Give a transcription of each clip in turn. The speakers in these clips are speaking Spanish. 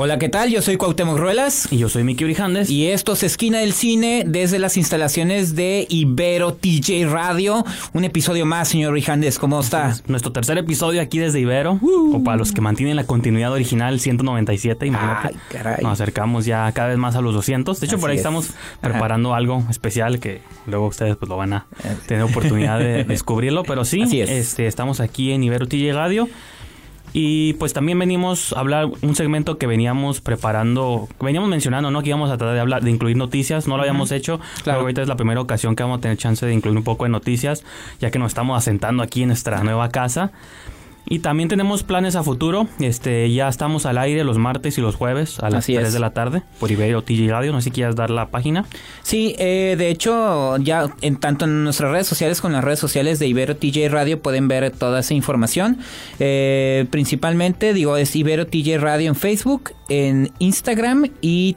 Hola, ¿qué tal? Yo soy Cuauhtémoc Ruelas. Y yo soy Miki Brijandes. Y esto es Esquina del Cine desde las instalaciones de Ibero TJ Radio. Un episodio más, señor Brijandes. ¿Cómo está? Es nuestro tercer episodio aquí desde Ibero. O para los que mantienen la continuidad original 197, imagínate. Ay, caray. Nos acercamos ya cada vez más a los 200. De hecho, por ahí es. estamos Ajá. preparando algo especial que luego ustedes pues lo van a tener oportunidad de descubrirlo. Pero sí, es. este estamos aquí en Ibero TJ Radio. Y pues también venimos a hablar un segmento que veníamos preparando, que veníamos mencionando, ¿no? Que íbamos a tratar de hablar, de incluir noticias, no lo habíamos hecho, Claro. pero ahorita es la primera ocasión que vamos a tener chance de incluir un poco de noticias, ya que nos estamos asentando aquí en nuestra nueva casa. Y también tenemos planes a futuro, este, ya estamos al aire los martes y los jueves a las Así 3 es. de la tarde por Ibero TG Radio, no sé si quieras dar la página. Sí, eh, de hecho, ya en tanto en nuestras redes sociales como en las redes sociales de Ibero TJ Radio pueden ver toda esa información. Eh, principalmente, digo, es Ibero TJ Radio en Facebook, en Instagram y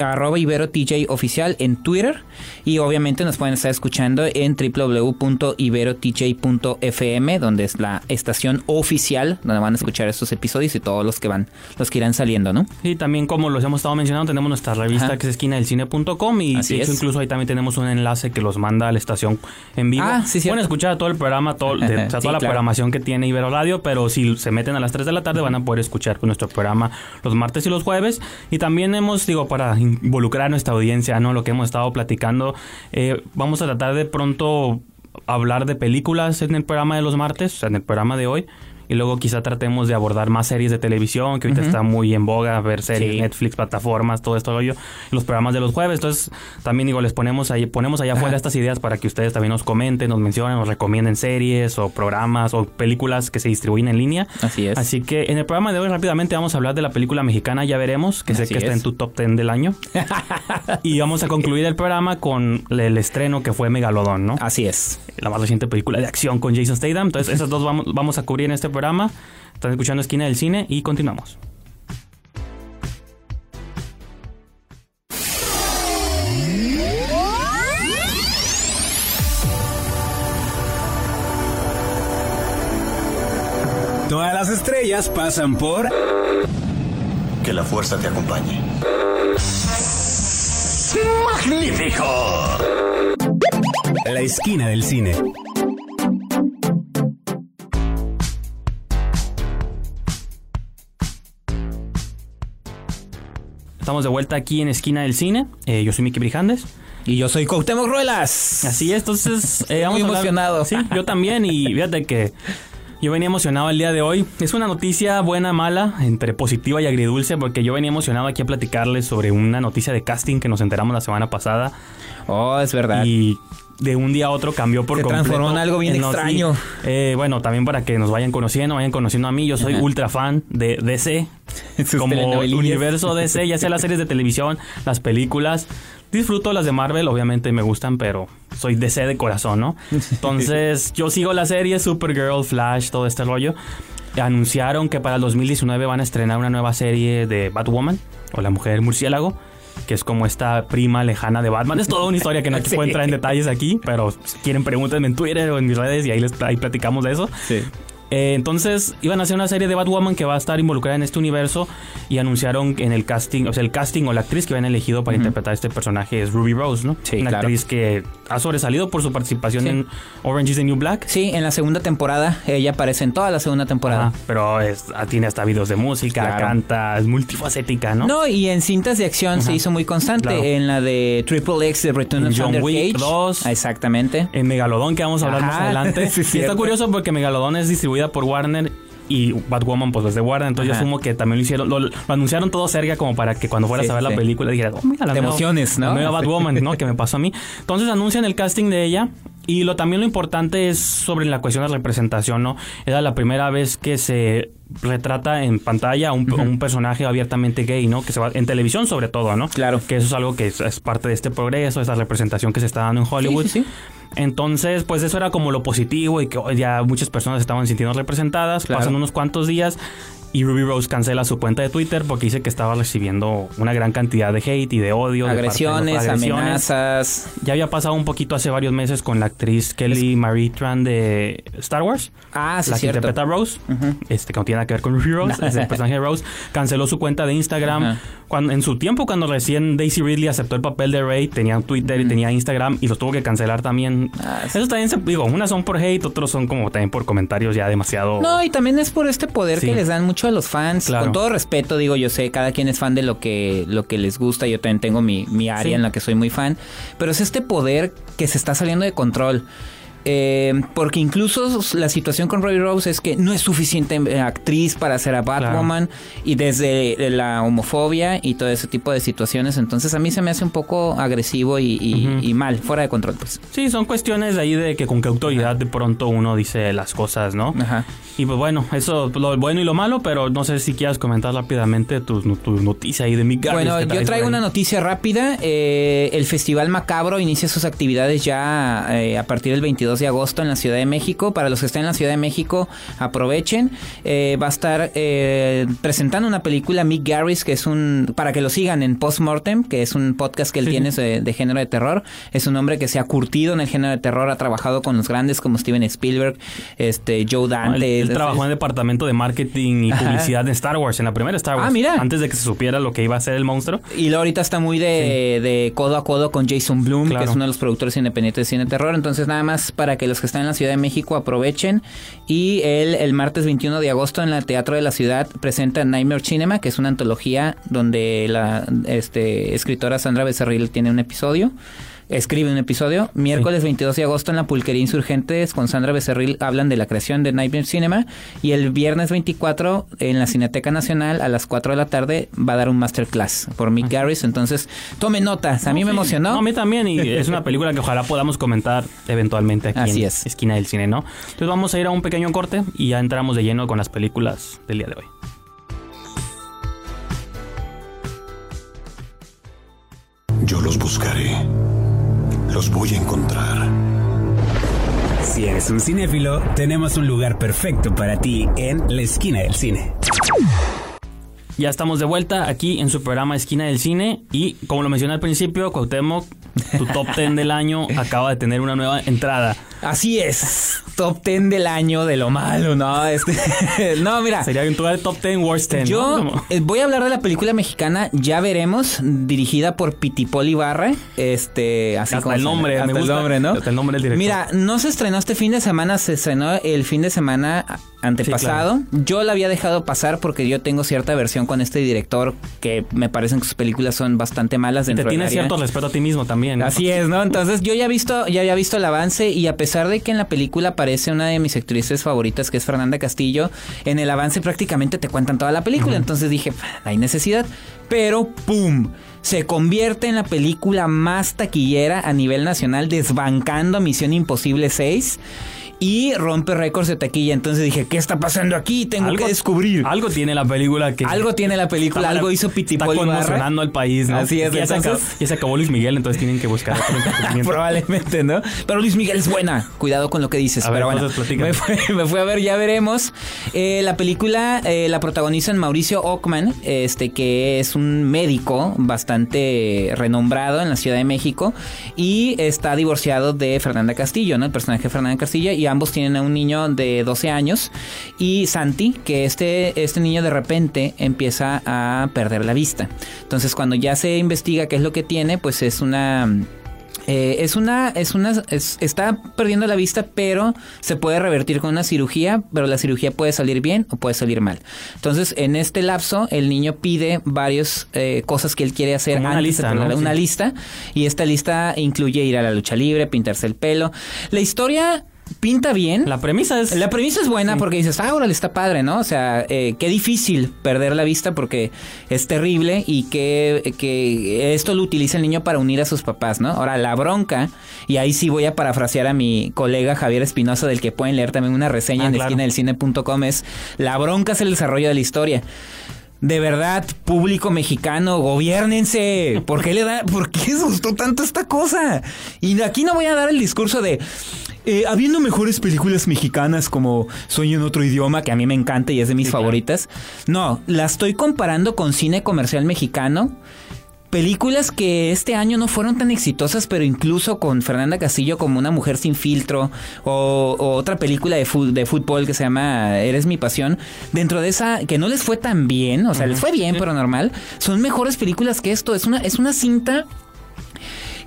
arroba Ibero TJ oficial en Twitter. Y obviamente nos pueden estar escuchando en www.iberotj.fm, donde es la estación oficial donde van a escuchar estos episodios y todos los que van, los que irán saliendo, ¿no? Y también como los hemos estado mencionando, tenemos nuestra revista Ajá. que es esquina del cine.com y Así de hecho es. incluso ahí también tenemos un enlace que los manda a la estación en vivo. Ah, sí, cierto. Pueden escuchar todo el programa, todo, de- o sea, Sí, toda la claro. programación que tiene Ibero Radio, pero si se meten a las 3 de la tarde van a poder escuchar nuestro programa los martes y los jueves. Y también hemos, digo, para involucrar a nuestra audiencia, ¿no? Lo que hemos estado platicando, eh, vamos a tratar de pronto hablar de películas en el programa de los martes, o sea, en el programa de hoy. Y luego quizá tratemos de abordar más series de televisión, que ahorita está muy en boga, ver series, Sí. Netflix, plataformas, todo esto rollo, los programas de los jueves. Entonces, también digo, les ponemos ahí, ponemos allá afuera estas ideas para que ustedes también nos comenten, nos mencionen, nos recomienden series o programas o películas que se distribuyen en línea. Así es. Así que en el programa de hoy rápidamente vamos a hablar de la película mexicana Ya Veremos, que sé Así que está es. en tu top 10 del año. y vamos a concluir el programa con el estreno que fue Megalodón, ¿no? Así es. La más reciente película de acción con Jason Statham. Entonces, esas dos vamos, vamos a cubrir en este programa. Están escuchando Esquina del Cine y continuamos. Todas las estrellas pasan por Que la fuerza te acompañe. La Esquina del Cine. Estamos de vuelta aquí en Esquina del Cine. Eh, yo soy Miki Brijandes. Y yo soy Cuauhtémoc Ruelas. Así es, entonces... eh, vamos Muy a hablar- emocionado. Sí, yo también. Y fíjate que yo venía emocionado el día de hoy. Es una noticia buena, mala, entre positiva y agridulce, porque yo venía emocionado aquí a platicarles sobre una noticia de casting que nos enteramos la semana pasada. Oh, es verdad. y de un día a otro cambió por Se completo. transformó en algo bien extraño. Eh, bueno, también para que nos vayan conociendo, vayan conociendo a mí, yo soy Ajá. ultra fan de DC, como el universo DC, ya sea las series de televisión, las películas. Disfruto las de Marvel, obviamente me gustan, pero soy DC de corazón, ¿no? Entonces, yo sigo la serie Supergirl, Flash, todo este rollo. Anunciaron que para el 2019 van a estrenar una nueva serie de Batwoman, o la mujer murciélago, que es como esta prima lejana de Batman. Es toda una historia que no Sí. puedo entrar en detalles aquí, pero si quieren pregúntenme en Twitter o en mis redes y ahí, les, ahí platicamos de eso. Sí. Eh, entonces iban a hacer una serie de Batwoman que va a estar involucrada en este universo y anunciaron en el casting, o sea, el casting o la actriz que habían elegido para interpretar a este personaje es Ruby Rose, ¿no? Sí, una claro. actriz que ha sobresalido por su participación Sí. en Orange is the New Black. Sí, en la segunda temporada. Ella aparece en toda la segunda temporada. Ajá, pero es- tiene hasta videos de música, Claro. canta, es multifacética, ¿no? ¿no? y en cintas de acción se hizo muy constante. Claro. En la de Triple X de Return of John Wick Cage. 2. Exactamente. En Megalodón, que vamos a hablar más adelante. sí, y está curioso porque Megalodón es distribuida por Warner y Batwoman pues es de Warner. Entonces Ajá. yo asumo que también lo hicieron, lo, lo anunciaron todo cerca como para que cuando fueras Sí, a ver sí. la película dijeras, oh, mira, la nueva- emociones, ¿no? La nueva Batwoman, ¿no? Que me pasó a mí. Entonces anuncian el casting de ella. Y lo también lo importante es sobre la cuestión de representación, ¿no? Era la primera vez que se retrata en pantalla a un, personaje abiertamente gay, ¿no? Que se va en televisión sobre todo, ¿no? Claro. Que eso es algo que es, es parte de este progreso, esa representación que se está dando en Hollywood. Sí, sí, sí. Entonces, pues eso era como lo positivo y que ya muchas personas estaban sintiendo representadas. Claro. Pasan unos cuantos días y Ruby Rose cancela su cuenta de Twitter porque dice que estaba recibiendo una gran cantidad de hate y de odio. de parte de los- Agresiones, amenazas. Ya había pasado un poquito hace varios meses con la actriz Kelly Marie Tran de Star Wars. Ah, sí, la que interpreta a Rose, este, que no tiene nada que ver con Ruby Rose, es el personaje de Rose, canceló su cuenta de Instagram. Cuando, en su tiempo, cuando recién Daisy Ridley aceptó el papel de Rey, tenía Twitter y tenía Instagram y los tuvo que cancelar también. Ah, sí. Eso también se, digo, unas son por hate, otros son como también por comentarios ya demasiado. No, y también es por este poder Sí. que les dan mucho a los fans. Claro. Con todo respeto, digo, yo sé, cada quien es fan de lo que, lo que les gusta. Yo también tengo mi, mi área Sí. en la que soy muy fan. Pero es este poder que se está saliendo de control. Eh, porque incluso la situación con Roy Rose es que no es suficiente eh, actriz para ser a Batwoman y desde la homofobia y todo ese tipo de situaciones. Entonces a mí se me hace un poco agresivo y, y- Ujú. y mal, fuera de control, pues. Sí, son cuestiones de ahí de que con qué autoridad de pronto uno dice las cosas, ¿no? Ajá. Y pues bueno, eso lo bueno y lo malo, pero no sé si quieras comentar rápidamente tu, tu noticia ahí de mi Bueno, yo traigo una noticia rápida. Eh, el Festival Macabro inicia sus actividades ya eh, a partir del 22 de agosto en la Ciudad de México. Para los que estén en la Ciudad de México, aprovechen. Eh, va a estar eh, presentando una película Mick Garris, que es un... Para que lo sigan en Postmortem, que es un podcast que él Sí. tiene de, de género de terror. Es un hombre que se ha curtido en el género de terror, ha trabajado con los grandes como Steven Spielberg, este Joe Dante. Él, él trabajó en el departamento de marketing y Ajá. publicidad de Star Wars, en la primera Star Wars. Ah, mira. Antes de que se supiera lo que iba a ser el monstruo. Y luego ahorita está muy de, de codo a codo con Jason Bloom, Claro. que es uno de los productores independientes de cine de terror. Entonces, nada más para que los que están en la Ciudad de México aprovechen. Y él, el martes 21 de agosto, en el Teatro de la Ciudad, presenta Nightmare Cinema, que es una antología donde la este, escritora Sandra Becerril tiene un episodio. Escribe un episodio. Miércoles 22 de agosto en la Pulquería Insurgentes con Sandra Becerril hablan de la creación de Nightmare Cinema. Y el viernes 24 en la Cineteca Nacional a las 4 de la tarde va a dar un masterclass por Mick Garris. Entonces, tome notas. A mí me Sí. emocionó. No, a mí también. Y es una película que ojalá podamos comentar eventualmente aquí Así en es. Esquina del Cine, ¿no? Entonces vamos a ir a un pequeño corte y ya entramos de lleno con las películas del día de hoy. Yo los buscaré. Los voy a encontrar. Si eres un cinéfilo, tenemos un lugar perfecto para ti en la esquina del cine. Ya estamos de vuelta aquí en su programa Esquina del Cine y como lo mencioné al principio, Cuauhtémoc, tu top 10 del año acaba de tener una nueva entrada. Así es. Top 10 del año de lo malo, ¿no? Este, no, mira. Sería en tu top 10 worst 10. Yo eh, voy a hablar de la película mexicana Ya Veremos, dirigida por Pitipol Ibarra. Este, así Hasta como el nombre, me Hasta el gusta. nombre, ¿no? Hasta el nombre del director. Mira, no se estrenó este fin de semana, se estrenó el fin de semana antepasado. Yo la había dejado pasar porque yo tengo cierta versión con este director que me parecen que sus películas son bastante malas te dentro del tienes área. cierto respeto a ti mismo también. ¿no? Así es, ¿no? Entonces yo ya visto, ya había visto el avance y a pesar de que en la película aparece una de mis actrices favoritas que es Fernanda Castillo, en el avance prácticamente te cuentan toda la película, entonces dije, "Ah, hay necesidad, pero ¡pum! Se convierte en la película más taquillera a nivel nacional, desbancando a Misión Imposible 6 y rompe récords de taquilla. Entonces dije, ¿qué está pasando aquí? Tengo que descubrir. Algo tiene la película que. Algo tiene la película, está- algo hizo Está Pitipol Ibarra. conmocionando al país, ¿no? Así es, Ya, se entonces- acabó, ya se acabó Luis Miguel, entonces tienen que buscar otro. Probablemente, ¿no? Pero Luis Miguel es buena. Cuidado con lo que dices. A ver, bueno, me fue, me fue a ver, ya veremos. Eh, la película eh, la protagonizan Mauricio Ockman, este que es un médico bastante renombrado en la Ciudad de México y está divorciado de Fernanda Castillo, ¿no? El personaje de Fernanda Castillo y ambos tienen a un niño de 12 años y Santi, que este, este niño de repente empieza a perder la vista. Entonces cuando ya se investiga qué es lo que tiene, pues es una... Eh, es una, es una, es- está perdiendo la vista, pero se puede revertir con una cirugía, pero la cirugía puede salir bien o puede salir mal. Entonces, en este lapso, el niño pide varias eh, cosas que él quiere hacer Como una antes lista, de ¿no? una Sí. lista, y esta lista incluye ir a la lucha libre, pintarse el pelo. La historia pinta bien. La premisa es... La premisa es buena porque dices, ah, órale, está padre, ¿no? O sea, eh, qué difícil perder la vista porque es terrible y que, que esto lo utiliza el niño para unir a sus papás, ¿no? Ahora, la bronca, y ahí sí voy a parafrasear a mi colega Javier Espinosa, del que pueden leer también una reseña Ah, en claro. esquina del cine.com, es la bronca es el desarrollo de la historia. De verdad, público mexicano, gobiernense. ¿Por qué le da, por qué les gustó tanto esta cosa? Y aquí no voy a dar el discurso de eh, habiendo mejores películas mexicanas como Sueño en otro idioma, que a mí me encanta y es de mis favoritas. No, la estoy comparando con cine comercial mexicano. Películas que este año no fueron tan exitosas, pero incluso con Fernanda Castillo como Una mujer sin filtro, o, o otra película de, fútbol que se llama Eres mi pasión, dentro de esa que no les fue tan bien, o sea, les fue bien, pero normal, son mejores películas que esto. Es una, es una cinta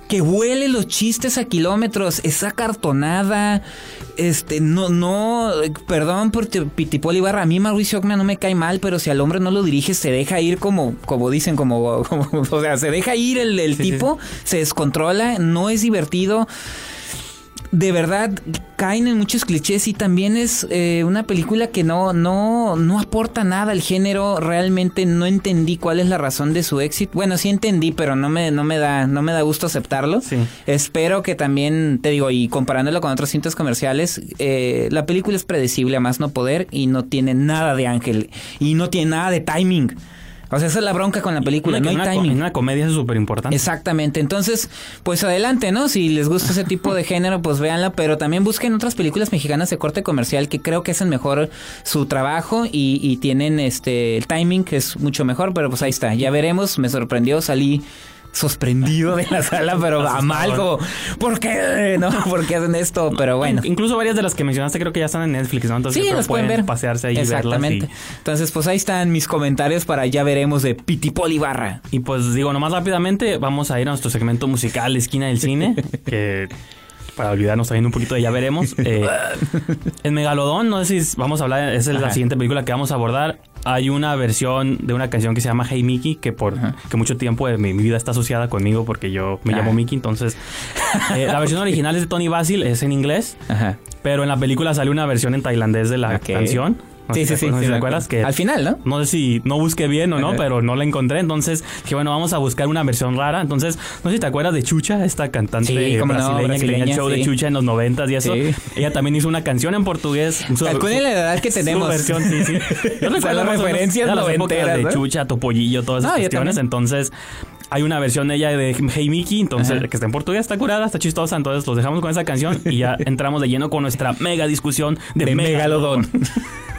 que huele los chistes a kilómetros, esa cartonada, este, no, no, perdón por Pitipol Ibarra, a mí Mauricio Ockman no me cae mal, pero si al hombre no lo dirige, se deja ir como, como dicen, como, como- o sea, se deja ir el, el Sí, sí, tipo, se descontrola, no es divertido. De verdad, caen en muchos clichés y también es eh, una película que no, no, no aporta nada al género. Realmente no entendí cuál es la razón de su éxito. Bueno, sí entendí, pero no me, no me da, no me da gusto aceptarlo. Sí. Espero que también, te digo, y comparándolo con otros cintas comerciales, eh, la película es predecible a más no poder y no tiene nada de ángel y no tiene nada de timing. O sea, esa es la bronca con la película, no hay una, timing. una comedia es súper importante. Exactamente, entonces, pues adelante, ¿no? Si les gusta ese tipo de género, pues véanla, pero también busquen otras películas mexicanas de corte comercial que creo que hacen mejor su trabajo y, y tienen este el timing que es mucho mejor, pero pues ahí está, ya veremos, me sorprendió, salí sorprendido de la sala, pero a mal, como, ¿por qué? ¿No? ¿Por qué hacen esto? Pero bueno. Incluso varias de las que mencionaste creo que ya están en Netflix, ¿no? Entonces Sí, las pueden ver. pasearse ahí y verlas. Exactamente. Y, Entonces, pues ahí están mis comentarios para ya veremos de Pitipol Ibarra. y pues digo, nomás rápidamente vamos a ir a nuestro segmento musical Esquina del Cine, que para olvidarnos también un poquito de ya veremos. Eh, en Megalodón, no sé si vamos a hablar, esa es la Ajá. siguiente película que vamos a abordar. Hay una versión de una canción que se llama Hey Mickey, que por que mucho tiempo de mi, mi vida está asociada conmigo porque yo me Ah. llamo Mickey. Entonces, eh, la versión original es de Tony Basil, es en inglés, Ajá. pero en la película sale una versión en tailandés de la canción. No sí, sí, sí. no sí, te acuerdas que Al final, ¿no? no sé si no busqué bien o no, pero no la encontré. Entonces dije, bueno, vamos a buscar una versión rara. Entonces, no sé si te acuerdas de Chucha, esta cantante Sí, no, brasileña, que tenía el show de. Chucha en los noventas y eso. Sí. Ella también hizo una canción en portugués. Su- Calculen la edad que su tenemos. versión, sí, sí. Yo O sea, recuerdo las o menos referencias de las épocas noventeras, de. Chucha, Topollillo, todas esas cuestiones. Entonces, hay una versión de ella de Hey Mickey, entonces, Ajá. que está en portugués, está curada, está chistosa. Entonces, los dejamos con esa canción y ya entramos de lleno con nuestra mega discusión de, De Megalodón. Você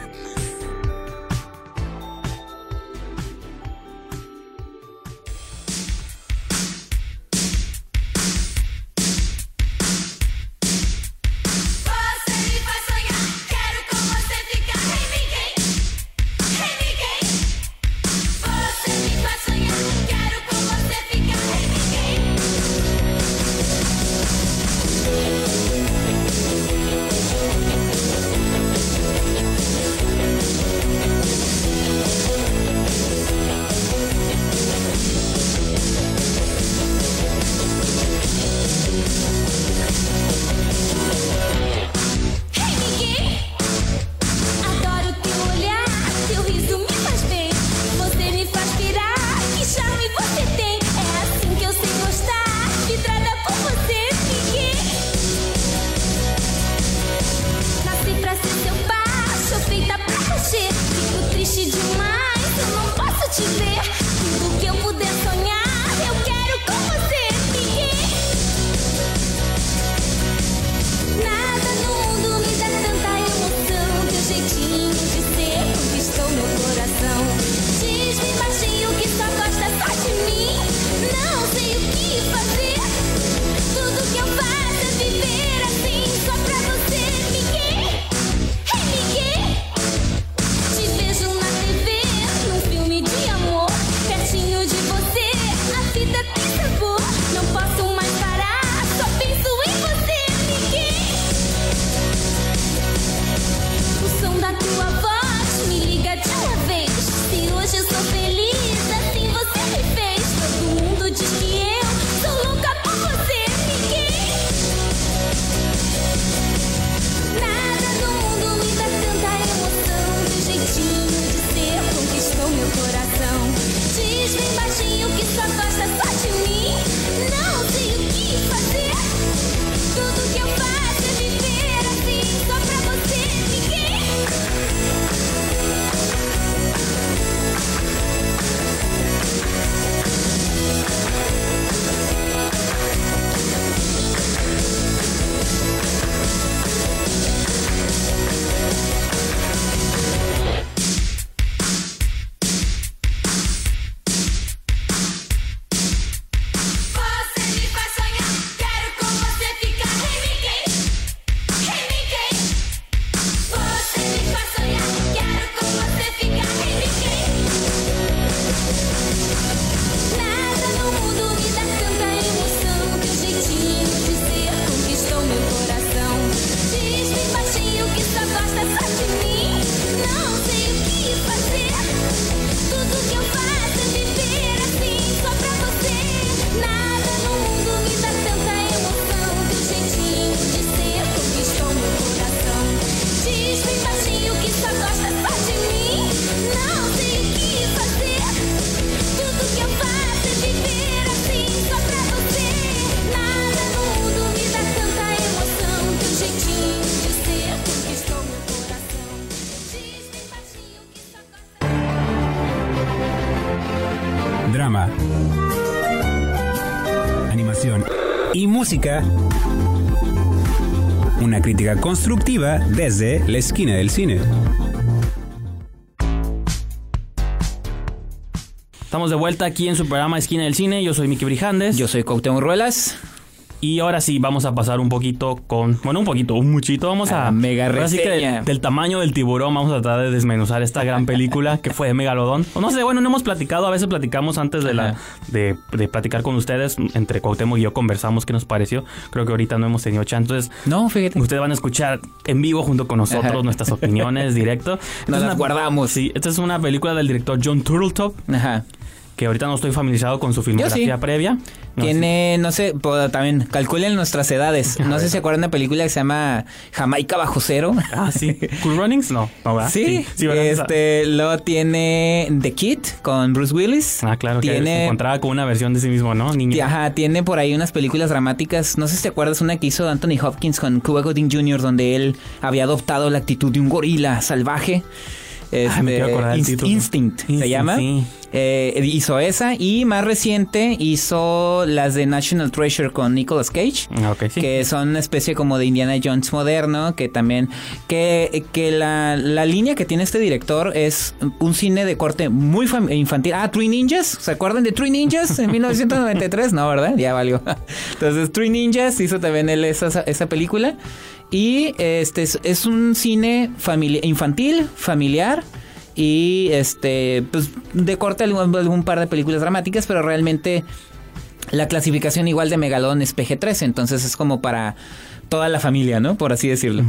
Una crítica constructiva desde la esquina del cine. Estamos de vuelta aquí en su programa Esquina del Cine. Yo soy Miki Brijandes. Yo soy Cuauhtémoc Ruelas. Y ahora sí, vamos a pasar un poquito con. Bueno, un poquito, un muchito. Vamos a. A mega ahora sí que del tamaño del tiburón, vamos a tratar de desmenuzar esta gran película que fue de Megalodón. O no sé, bueno, no hemos platicado. A veces platicamos antes de la de, de platicar con ustedes. Entre Cuauhtémoc y yo conversamos qué nos pareció. Creo que ahorita no hemos tenido chance. Entonces, No, fíjate. Ustedes van a escuchar en vivo junto con nosotros Ajá. nuestras opiniones directo. Esta Nos guardamos. Sí, esta es una película del director John Turtletop, Ajá. Que ahorita no estoy familiarizado con su filmografía sí. previa. No, Tiene, no sé, también calculen nuestras edades. No sé si se acuerdan de una película que se llama Jamaica bajo cero. sí. Ah, sí. Cool Runnings, no, no, ¿verdad? Sí, ¿verdad? este, luego tiene The Kid con Bruce Willis. Ah, claro, que se tiene, encontraba con una versión de sí mismo, ¿no? Niño. Ajá, tiene por ahí unas películas dramáticas. No sé si te acuerdas una que hizo Anthony Hopkins con Cuba Gooding Jr., donde él había adoptado la actitud de un gorila salvaje. Ay, me acordar Inst- título. Instinct se Instinct, llama. sí. Eh, hizo esa y más reciente hizo las de National Treasure con Nicolas Cage. Ah, ok, sí. Que son una especie como de Indiana Jones moderno, que también, que, que la, la línea que tiene este director es un cine de corte muy infantil. Ah, Three Ninjas, ¿se acuerdan de Three Ninjas en 1993? No, ¿verdad? Ya valió. Entonces, Three Ninjas hizo también él esa, esa película. Y este es, un cine infantil, familiar. Y este, pues de corte algún par de películas dramáticas, pero realmente la clasificación igual de Megalón es PG-13, entonces es como para toda la familia, ¿no? Por así decirlo.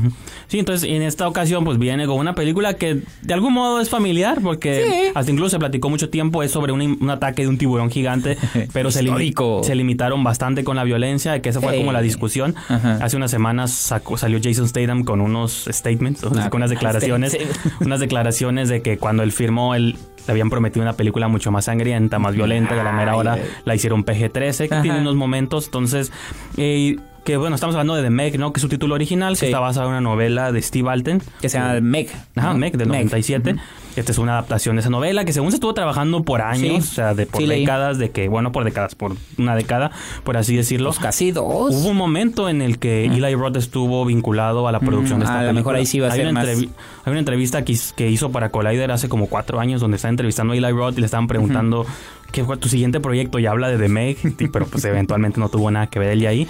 Sí, entonces en esta ocasión pues viene con una película que de algún modo es familiar porque Sí. hasta incluso se platicó mucho tiempo es sobre un, un ataque de un tiburón gigante, pero se, limi- se limitaron bastante con la violencia, que esa fue como la discusión. Ajá. Hace unas semanas sacó- salió Jason Statham con unos statements, o sea, Ah, con unas declaraciones, unas declaraciones de que cuando él firmó él le habían prometido una película mucho más sangrienta, más violenta, que a la mera hora la hicieron PG-13, que tiene unos momentos, entonces... eh, que bueno, estamos hablando de The Meg, ¿no? Que es su título original, que Sí. está basado en una novela de Steve Alten. Que se llama Meg. Ajá, ¿no? Meg, del 97. Esta es una adaptación de esa novela que según se estuvo trabajando por años, Sí. o sea, de por Sí, leí. décadas, de que, bueno, por décadas, por una década, por así decirlo. Pues casi dos. Hubo un momento en el que Eli Roth estuvo vinculado a la producción Mm, de esta a lo película. mejor ahí sí va a hay ser una más. Hay una entrevista que, hizo para Collider hace como cuatro años donde está entrevistando a Eli Roth y le estaban preguntando qué fue tu siguiente proyecto y habla de The Meg, pero pues eventualmente no tuvo nada que ver él y ahí.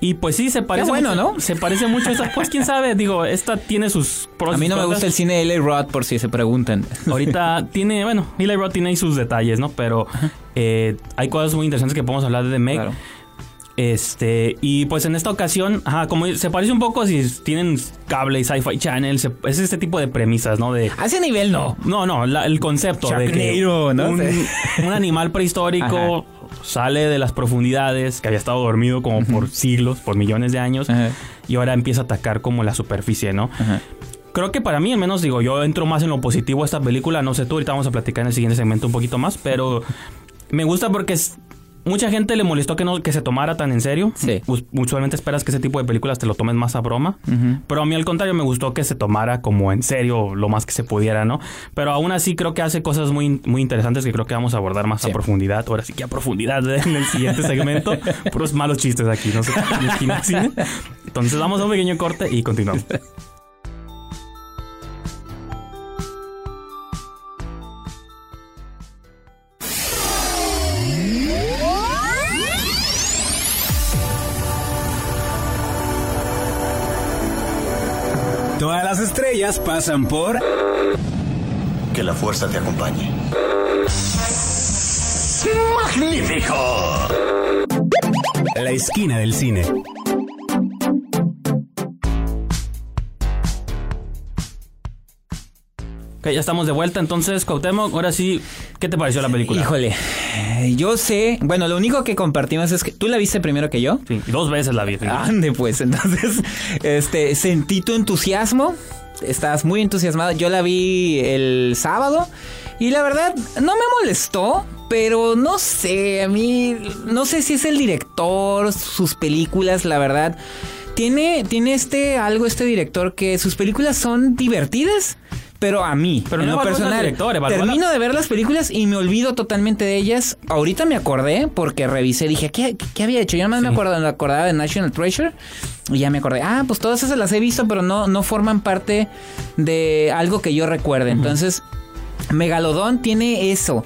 Y pues sí, se parece bueno, mucho, ¿no? Se parece mucho a esta. Pues quién sabe, digo, esta tiene sus pros A mí no me gusta el cine de Eli Roth, por si se preguntan. Ahorita tiene, bueno, Eli Roth tiene ahí sus detalles, ¿no? Pero eh, hay cosas muy interesantes que podemos hablar de The Meg. Claro. Este, y pues en esta ocasión, ajá, como se parece un poco si tienen cable y sci-fi channel, se- es este tipo de premisas, ¿no? De A ese nivel no. no, no, la- el concepto de que ¿no? un animal prehistórico sale de las profundidades, que había estado dormido como por siglos, por millones de años, y ahora empieza a atacar como la superficie, ¿no? Creo que para mí, al menos digo, yo entro más en lo positivo a esta película. No sé tú, ahorita vamos a platicar en el siguiente segmento un poquito más, pero me gusta porque es- mucha gente le molestó que no que se tomara tan en serio. Sí. Us- Usualmente esperas que ese tipo de películas te lo tomes más a broma, pero a mí al contrario me gustó que se tomara como en serio lo más que se pudiera, ¿no? Pero aún así creo que hace cosas muy, muy interesantes que creo que vamos a abordar más Sí. a profundidad. Ahora sí que a profundidad ¿eh? en el siguiente segmento. Puros malos chistes aquí, no sé. en la esquina del cine. Entonces vamos a un pequeño corte y continuamos. estrellas pasan por Que la fuerza te acompañe. la esquina del cine. Ok, ya estamos de vuelta. Entonces, Cuauhtémoc, ahora sí, ¿qué te pareció la película? Híjole, yo sé. Bueno, lo único que compartimos es que tú la viste primero que yo. Sí, dos veces la vi. Ande, pues, entonces, este, sentí tu entusiasmo. Estás muy entusiasmado. Yo la vi el sábado y la verdad no me molestó, pero no sé, a mí no sé si es el director, sus películas, la verdad. Tiene, tiene este algo este director que sus películas son divertidas, pero a mí, Pero en no lo personal, director, termino de ver las películas y me olvido totalmente de ellas. Ahorita me acordé porque revisé, dije, ¿qué, qué había hecho? Yo nada más me, acuerdo, me acordaba de National Treasure y ya me acordé, ah, pues todas esas las he visto, pero no, no forman parte de algo que yo recuerde. Entonces, Megalodón tiene eso.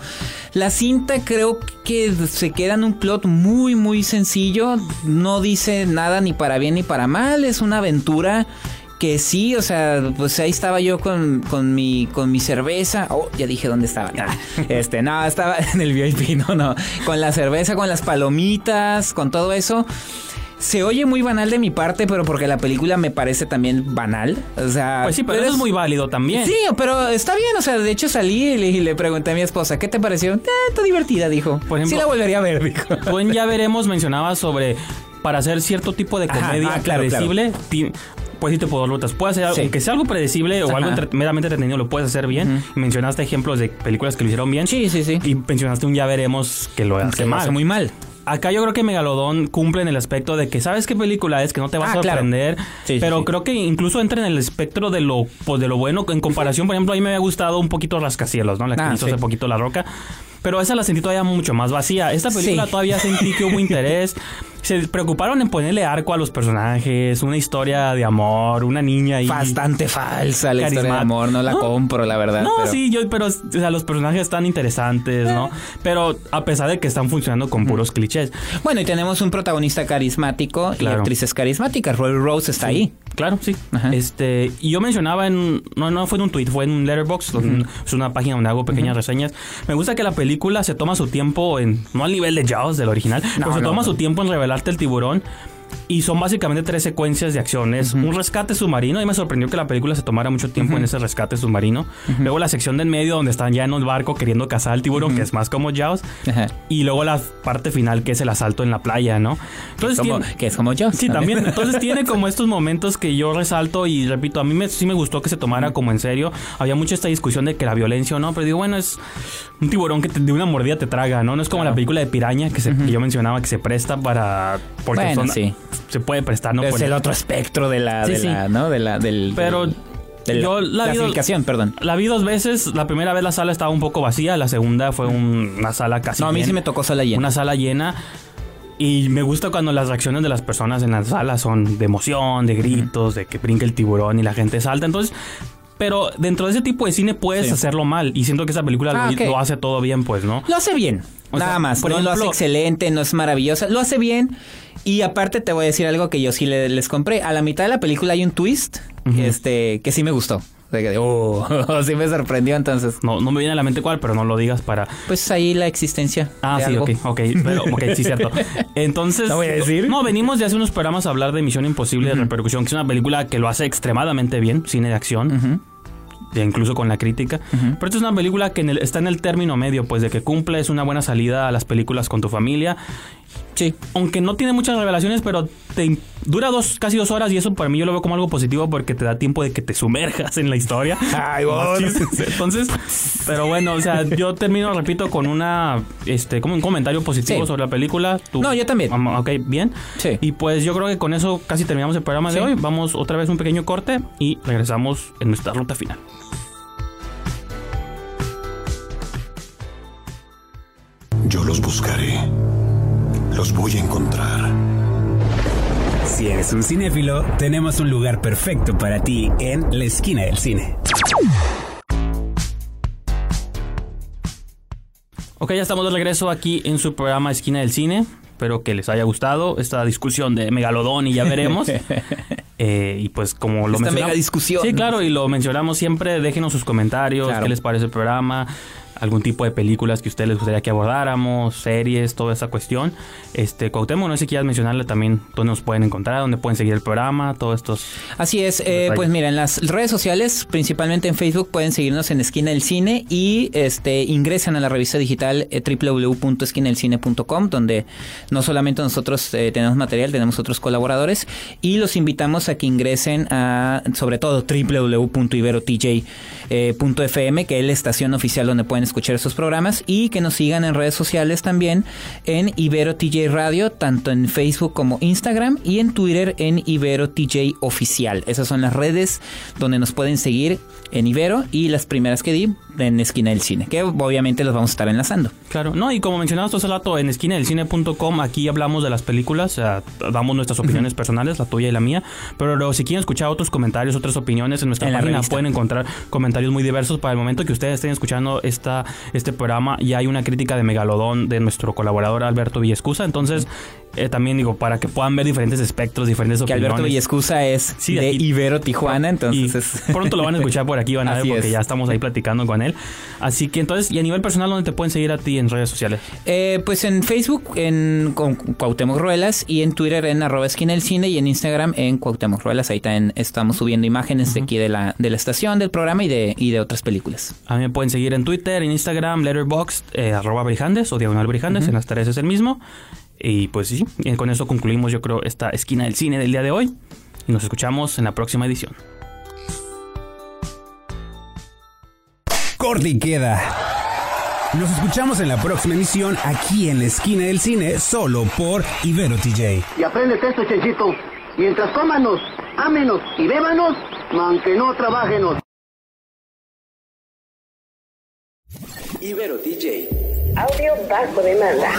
La cinta creo que se queda en un plot muy muy sencillo, no dice nada ni para bien ni para mal, es una aventura que sí, o sea, pues ahí estaba yo con, con mi con mi cerveza. Oh, ya dije dónde estaba. Este, no, estaba en el VIP, no, no, con la cerveza, con las palomitas, con todo eso. Se oye muy banal de mi parte, pero porque la película me parece también banal. O sea, Pues sí, pero eso es muy válido también. Sí, pero está bien, o sea, de hecho salí y le, y le pregunté a mi esposa, ¿qué te pareció? Eh, está divertida, dijo. Por ejemplo- sí la volvería a ver, dijo. Tú en Ya Veremos mencionabas sobre para hacer cierto tipo de Ajá, comedia ah, claro, predecible, ti- pues sí te puedo dar rutas. Puedes hacer, Sí. aunque sea algo predecible o Ajá. algo entre- meramente entretenido, lo puedes hacer bien. Y mencionaste ejemplos de películas que lo hicieron bien. Sí, sí, sí. Y mencionaste un Ya Veremos que lo hace mal. hace muy mal. Acá yo creo que Megalodón cumple en el aspecto de que sabes qué película es, que no te va a Ah, claro. sorprender, sí, pero sí. creo que incluso entra en el espectro de lo pues, de lo bueno en comparación, por ejemplo, a mí me había gustado un poquito Rascacielos, ¿no? La que Ah, hizo hace poquito La Roca. Pero esa la sentí todavía mucho más vacía. Esta película Sí. todavía sentí que hubo interés. Se preocuparon en ponerle arco a los personajes, una historia de amor, una niña y Bastante falsa la historia de amor, no la No. compro, la verdad. no, pero- sí, yo, pero o sea, los personajes están interesantes, ¿no? Pero a pesar de que están funcionando con puros clichés. Bueno, y tenemos un protagonista carismático y actrices carismáticas. Roy Rose está ahí. Claro, sí. Ajá. Este, y yo mencionaba en no no fue en un tweet, fue en un letterbox, es una página donde hago pequeñas reseñas. Me gusta que la película se toma su tiempo en no al nivel de Jaws del original, pero se no, toma su tiempo en revelarte el tiburón. Y son básicamente tres secuencias de acciones. Un rescate submarino. Y me sorprendió que la película se tomara mucho tiempo en ese rescate submarino. Luego la sección del medio donde están ya en un barco queriendo cazar al tiburón, que es más como Jaws. Y luego la parte final que es el asalto en la playa, ¿no? Entonces Como- tiene- que es como yo. Sí, también. Entonces tiene como estos momentos que yo resalto y repito, a mí me, sí me gustó que se tomara como en serio. Había mucha esta discusión de que la violencia o no, pero digo, bueno, es un tiburón que te- de una mordida te traga, ¿no? No es como la película de Piraña que, se- que yo mencionaba que se presta para... Porque Bueno, son- sí. Se puede prestar, ¿no? es Por- el otro espectro de la, Sí, de sí. la, ¿no? De la, del, Pero del- de la yo la vi dos- perdón. La vi dos veces. La primera vez la sala estaba un poco vacía. La segunda fue un- una sala casi No, a mí llena. sí me tocó sala llena. Una sala llena. Y me gusta cuando las reacciones de las personas en la sala son de emoción, de gritos, de que brinca el tiburón y la gente salta. Entonces, pero dentro de ese tipo de cine puedes Sí. hacerlo mal. Y siento que esa película Ah, lo, hace todo bien, pues, ¿no? Lo hace bien. O nada sea, más. por no lo hace excelente, no es maravillosa. Lo hace bien. Y aparte te voy a decir algo que yo sí le- les compré. A la mitad de la película hay un twist este, que sí me gustó. Oh, sí me sorprendió entonces. No, no me viene a la mente cuál, pero no lo digas para... Pues ahí la existencia. Ah, de sí, algo. ok, ok, pero, ok, sí, cierto. Entonces, No voy a decir. No, venimos de hace unos programas a hablar de Misión Imposible de Repercusión, que es una película que lo hace extremadamente bien, cine de acción, e incluso con la crítica. Pero esta es una película que en el- está en el término medio, pues de que cumple, es una buena salida a las películas con tu familia. Sí. Aunque no tiene muchas revelaciones, pero te dura dos, casi dos horas y eso para mí yo lo veo como algo positivo porque te da tiempo de que te sumerjas en la historia. Ay, vos. Entonces, pero bueno, o sea, yo termino, repito, con una, este, como un comentario positivo Sí. sobre la película. Tú- No, yo también. Am- Ok, bien. Sí. Y pues yo creo que con eso casi terminamos el programa de Sí. hoy. Vamos otra vez un pequeño corte y regresamos en nuestra ruta final. Yo los buscaré. Los voy a encontrar. Si eres un cinéfilo, tenemos un lugar perfecto para ti en la esquina del cine. Ok, ya estamos de regreso aquí en su programa Esquina del Cine. Espero que les haya gustado esta discusión de Megalodón y ya veremos. Eh, y pues como lo Esta mencionamos- mega discusión. Sí, claro, y lo mencionamos siempre. Déjenos sus comentarios, Claro. qué les parece el programa, algún tipo de películas que a ustedes les gustaría que abordáramos, series, toda esa cuestión. Este, Cuauhtémoc, no sé si quieras mencionarle también dónde nos pueden encontrar, dónde pueden seguir el programa, todos estos... Así es, eh, pues mira, en las redes sociales, principalmente en Facebook, pueden seguirnos en Esquina del Cine y este ingresan a la revista digital eh, donde no solamente nosotros eh, tenemos material, tenemos otros colaboradores y los invitamos a que ingresen a, sobre todo, www.iberotj.fm, que es la estación oficial donde pueden escuchar estos programas y que nos sigan en redes sociales también en Ibero TJ Radio, tanto en Facebook como Instagram y en Twitter en Ibero TJ Oficial. Esas son las redes donde nos pueden seguir en Ibero y las primeras que di en Esquina del Cine, que obviamente los vamos a estar enlazando. Claro, no, y como mencionabas hace rato, en esquinadelcine.com aquí hablamos de las películas, damos nuestras opiniones personales, la tuya y la mía, pero luego, si quieren escuchar otros comentarios, otras opiniones en nuestra En página, pueden encontrar comentarios muy diversos. Para el momento que ustedes estén escuchando esta, este programa, ya hay una crítica de Megalodón de nuestro colaborador Alberto Villescusa, entonces eh, también digo, para que puedan ver diferentes espectros, diferentes Que opiniones. Alberto Villescusa es Sí, de Ibero Tijuana, entonces es- pronto lo van a escuchar por aquí, van a ver, porque es. ya estamos ahí platicando con él. Así que entonces, y a nivel personal, ¿dónde te pueden seguir a ti en redes sociales? Eh, pues en Facebook en con Cuauhtémoc Ruelas y en Twitter en arroba esquina del cine y en Instagram en Cuauhtémoc Ruelas. Ahí también estamos subiendo imágenes de aquí de la, de la estación, del programa y de, y de otras películas. A mí me pueden seguir en Twitter, en Instagram, Letterboxd, eh, arroba Brijandes o Diagonal Brijandes, en las tres es el mismo. Y pues sí, y con eso concluimos yo creo esta esquina del cine del día de hoy. Y nos escuchamos en la próxima edición. Corte y queda. Nos escuchamos en la próxima emisión aquí en la esquina del cine, solo por Ibero TJ. Y apréndete esto, Chenchito. Mientras cómanos, ámenos y bébanos, aunque no trabajenos. Audio bajo demanda.